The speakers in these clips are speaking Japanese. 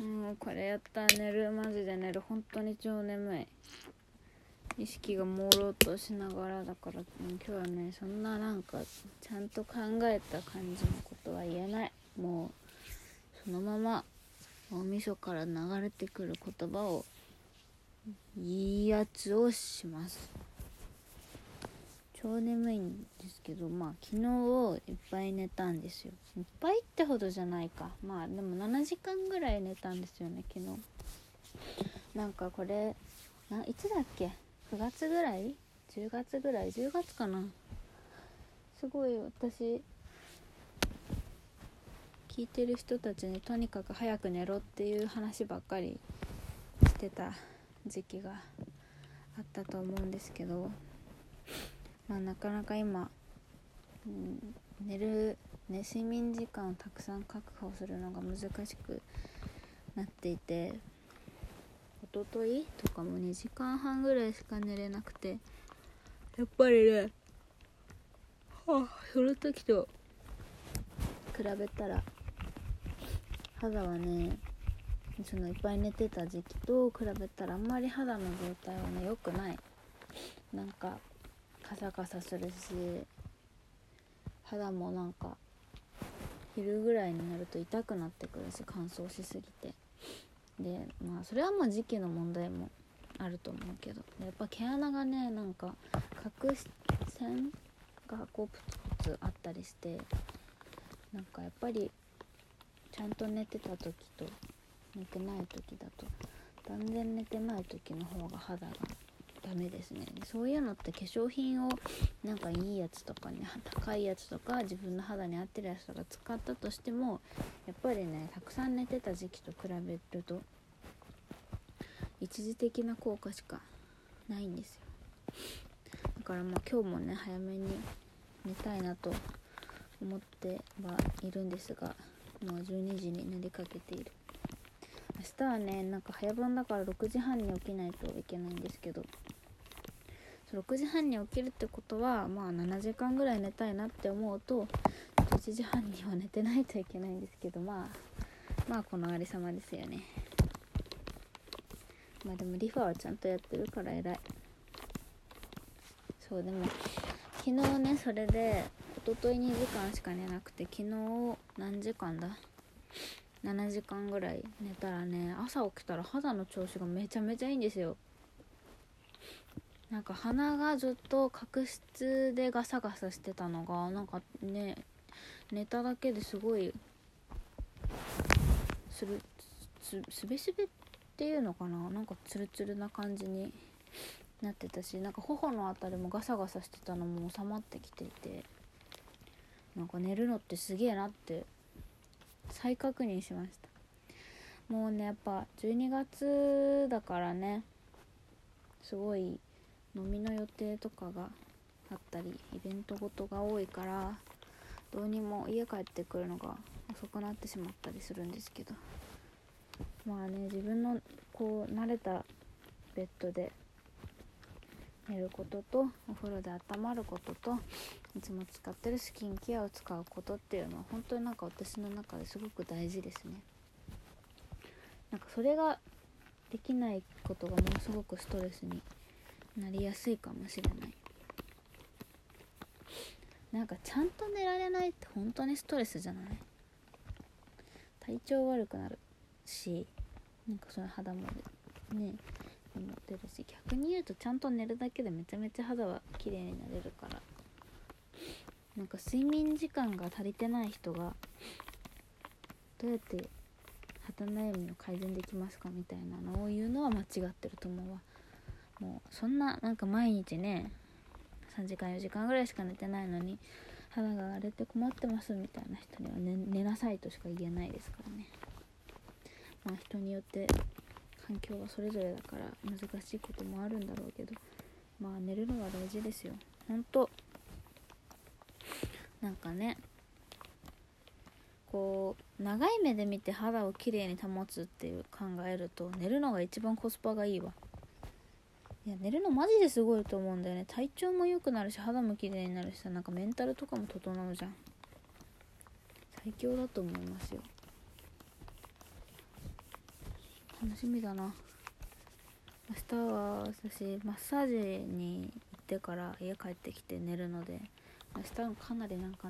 もうこれやったら寝るマジで寝る。本当に超眠い。意識が朦朧としながらだから今日はねそんななんかちゃんと考えた感じのことは言えない。もうそのまま大晦日から流れてくる言葉をいいやつをします。超眠いんですけどまあ昨日いっぱい寝たんですよ。いっぱいってほどじゃないか。まあでも7時間ぐらい寝たんですよね昨日。なんかこれないつだっけ？9月ぐらい？10月ぐらい？10月かな？すごい私聞いてる人たちにとにかく早く寝ろっていう話ばっかりしてた時期があったと思うんですけど。まあ、なかなか今、うん、寝る、ね、睡眠時間をたくさん確保するのが難しくなっていて一昨日とかも2時間半ぐらいしか寝れなくてやっぱりね、はあ、その時と比べたら肌はねそのいっぱい寝てた時期と比べたらあんまり肌の状態はね良くない。なんかカサカサするし肌もなんか昼ぐらいになると痛くなってくるし乾燥しすぎて。でまあそれはもう時期の問題もあると思うけど。やっぱ毛穴がねなんか角栓がこうプツプツあったりしてなんかやっぱりちゃんと寝てた時と寝てない時だと断然寝てない時の方が肌がダメですね。そういうのって化粧品をなんかいいやつとかね高いやつとか自分の肌に合ってるやつとか使ったとしてもやっぱりねたくさん寝てた時期と比べると一時的な効果しかないんですよ。だからまあ今日もね早めに寝たいなと思ってはいるんですがもう12時になりかけている。明日はねなんか早番だから6時半に起きないといけないんですけど6時半に起きるってことはまあ7時間ぐらい寝たいなって思うと1時半には寝てないといけないんですけどまあまあこのありさまですよね。まあでもリファはちゃんとやってるから偉い。そうでも昨日ねそれで一昨日2時間しか寝なくて昨日何時間だ？7時間ぐらい寝たらね朝起きたら肌の調子がめちゃめちゃいいんですよ。なんか鼻がずっと角質でガサガサしてたのがなんかね寝ただけですごいするすすべすべっていうのかな？なんかツルツルな感じになってたしなんか頬の辺りもガサガサしてたのも収まってきていてなんか寝るのってすげえなって再確認しました。もうねやっぱ12月だからねすごい飲みの予定とかがあったりイベントごとが多いからどうにも家帰ってくるのが遅くなってしまったりするんですけど。まあね自分のこう慣れたベッドで寝ることとお風呂で温まることといつも使ってるスキンケアを使うことっていうのは本当になんか私の中ですごく大事ですね。なんかそれができないことがものすごくストレスになりやすいかもしれない。なんかちゃんと寝られないって本当にストレスじゃない？体調悪くなるしなんかその肌もね思ってるし逆に言うとちゃんと寝るだけでめちゃめちゃ肌は綺麗になれるからなんか睡眠時間が足りてない人がどうやって肌悩みを改善できますかみたいなのを言うのは間違ってると思うわ。もうそんななんか毎日ね3時間4時間ぐらいしか寝てないのに肌が荒れて困ってますみたいな人には寝寝なさいとしか言えないですからね。まあ人によって環境はそれぞれだから難しいこともあるんだろうけどまあ寝るのは大事ですよ。ほんとなんかねこう長い目で見て肌をきれいに保つっていう考えると寝るのが一番コスパがいいわ。いや寝るのマジですごいと思うんだよね。体調も良くなるし肌も綺麗になるしさなんかメンタルとかも整うじゃん。最強だと思いますよ。楽しみだな。明日は私マッサージに行ってから家帰ってきて寝るので明日はかなりなんか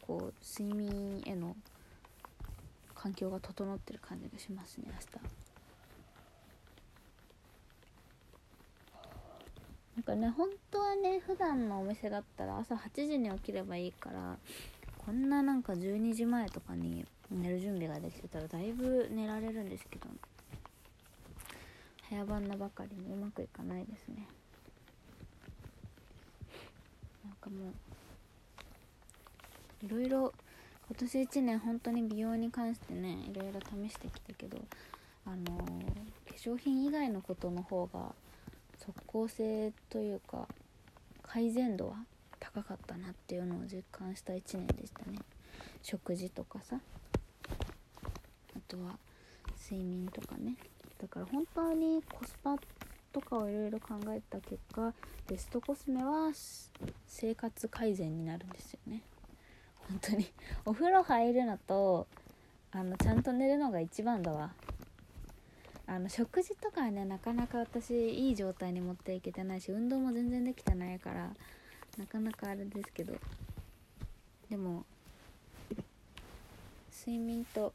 こう睡眠への環境が整ってる感じがしますね明日。なんかね本当はね普段のお店だったら朝8時に起きればいいからこんななんか12時前とかに寝る準備ができてたらだいぶ寝られるんですけど早番なばかりにうまくいかないですね。なんかもういろいろ今年1年本当に美容に関してねいろいろ試してきたけどあのー、化粧品以外のことの方が即効性というか改善度は高かったなっていうのを実感した1年でしたね。食事とかさ。あとは睡眠とかね。だから本当にコスパとかをいろいろ考えた結果ベストコスメは生活改善になるんですよね。本当に。お風呂入るのとあのちゃんと寝るのが一番だわ。あの食事とかはねなかなか私いい状態に持っていけてないし運動も全然できてないからなかなかあれですけど。でも睡眠と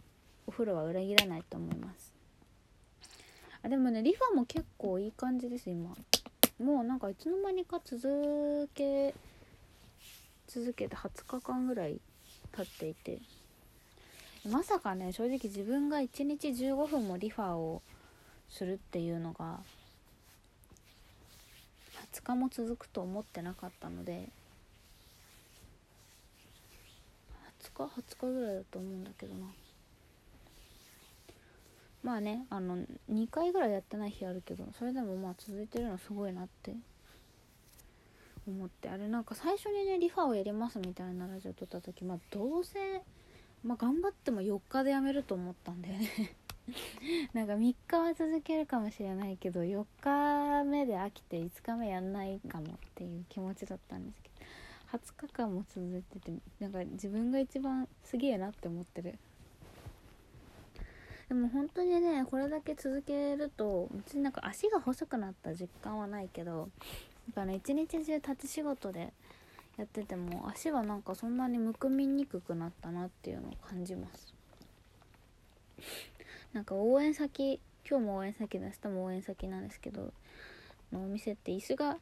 お風呂は裏切らないと思います。あでもねリファも結構いい感じです今。もうなんかいつの間にか続け続けて20日間ぐらい経っていて。まさかね正直自分が1日15分もリファをするっていうのが20日も続くと思ってなかったので20日20日ぐらいだと思うんだけどな。まあねあの2回ぐらいやってない日あるけどそれでもまあ続いてるのすごいなって思ってあれなんか最初にねリファをやりますみたいなラジオ撮った時まあどうせまあ頑張っても4日でやめると思ったんだよね。なんか3日は続けるかもしれないけど4日目で飽きて5日目やんないかもっていう気持ちだったんですけど20日間も続いててなんか自分が一番すげえなって思ってる。でも本当にねこれだけ続けると別になんか足が細くなった実感はないけどだから一日中立ち仕事でやってても足はなんかそんなにむくみにくくなったなっていうのを感じます。なんか応援先今日も応援先で明日も応援先なんですけどのお店って椅子が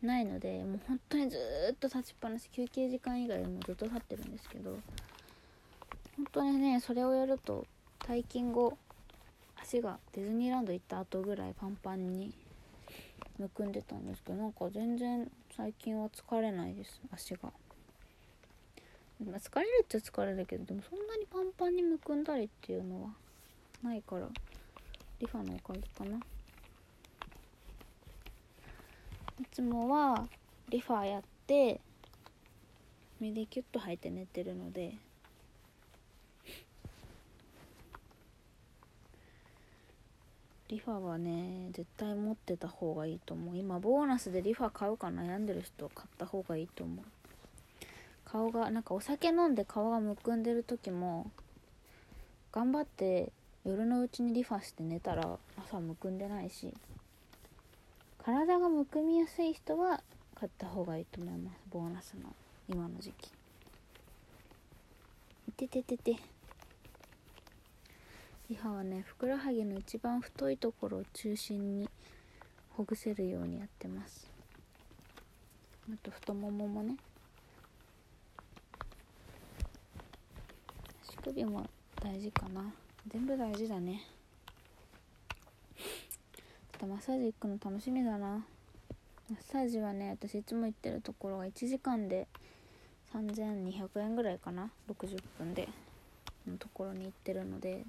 ないのでもう本当にずっと立ちっぱなし休憩時間以外でもずっと立ってるんですけど本当にねそれをやると退勤後足がディズニーランド行った後ぐらいパンパンにむくんでたんですけどなんか全然最近は疲れないです足が、ま、疲れるっちゃ疲れるけどでもそんなにパンパンにむくんだりっていうのはないから。リファのおかげかな。いつもはリファやって目でキュッと吐いて寝てるので。リファはね絶対持ってた方がいいと思う。今ボーナスでリファ買うか悩んでる人買った方がいいと思う。顔がなんかお酒飲んで顔がむくんでる時も頑張って夜のうちにリファして寝たら朝むくんでないし体がむくみやすい人は買った方がいいと思います。ボーナスの今の時期。いててててリハはねふくらはぎの一番太いところを中心にほぐせるようにやってます。あと太もももね。足首も大事かな。全部大事だね。あとマッサージ行くの楽しみだな。マッサージはね私いつも行ってるところが1時間で3200円ぐらいかな。60分で。のところに行ってるので。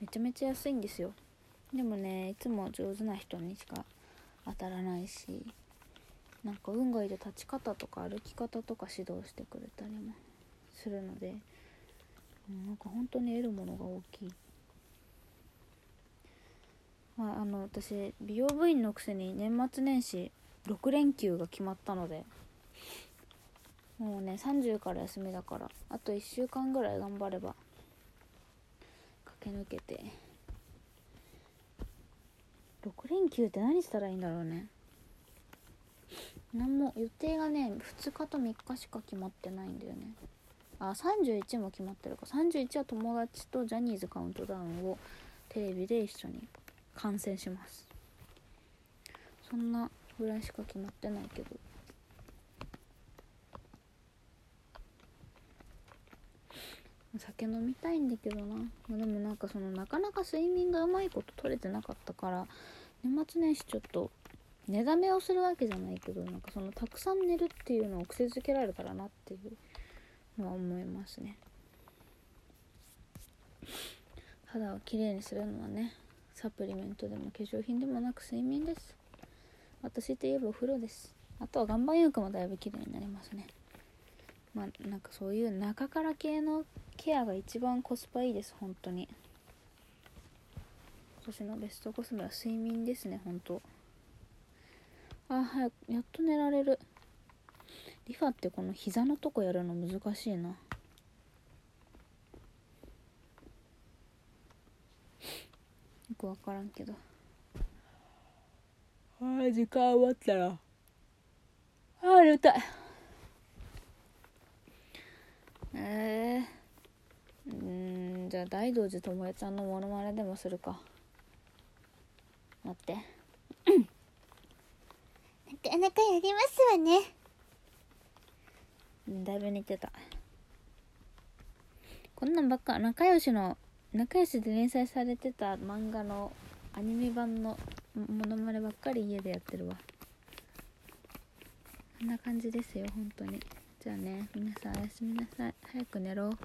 めちゃめちゃ安いんですよ。でもねいつも上手な人にしか当たらないし。なんか運がいいで立ち方とか歩き方とか指導してくれたりもするので、なんか本当に得るものが大きい。まああの私美容部員のくせに年末年始6連休が決まったのでもうね30から休みだからあと1週間ぐらい頑張れば駆け抜けて。6連休って何したらいいんだろうね。何も予定がね2日と3日しか決まってないんだよね。あ31も決まってるか。31は友達とジャニーズカウントダウンをテレビで一緒に観戦します。そんなぐらいしか決まってないけど。酒飲みたいんだけどな、まあ、でもなんかそのなかなか睡眠がうまいこと取れてなかったから年末年始ちょっと寝だめをするわけじゃないけどなんかそのたくさん寝るっていうのを癖づけられたらなっていう。は思いますね。肌をきれいにするのはねサプリメントでも化粧品でもなく睡眠です。私といえばお風呂です。あとは岩盤浴もだいぶ綺麗になりますね。まあなんかそういう中から系のケアが一番コスパいいです本当に。今年のベストコスメは睡眠ですね本当。あ早くやっと寝られる。リファってこの膝のとこやるの難しいな。よく分からんけど。あー時間終わったら。あー寝たいえー、うんじゃあ大道寺智恵ちゃんのモノマネでもするか。待って。なかなかやりますわねだいぶ寝てた。こんなんばっか仲良しの仲良しで連載されてた漫画のアニメ版のモノマネばっかり家でやってるわ。こんな感じですよ本当に。じゃあね皆さんおやすみなさい。早く寝ろ。う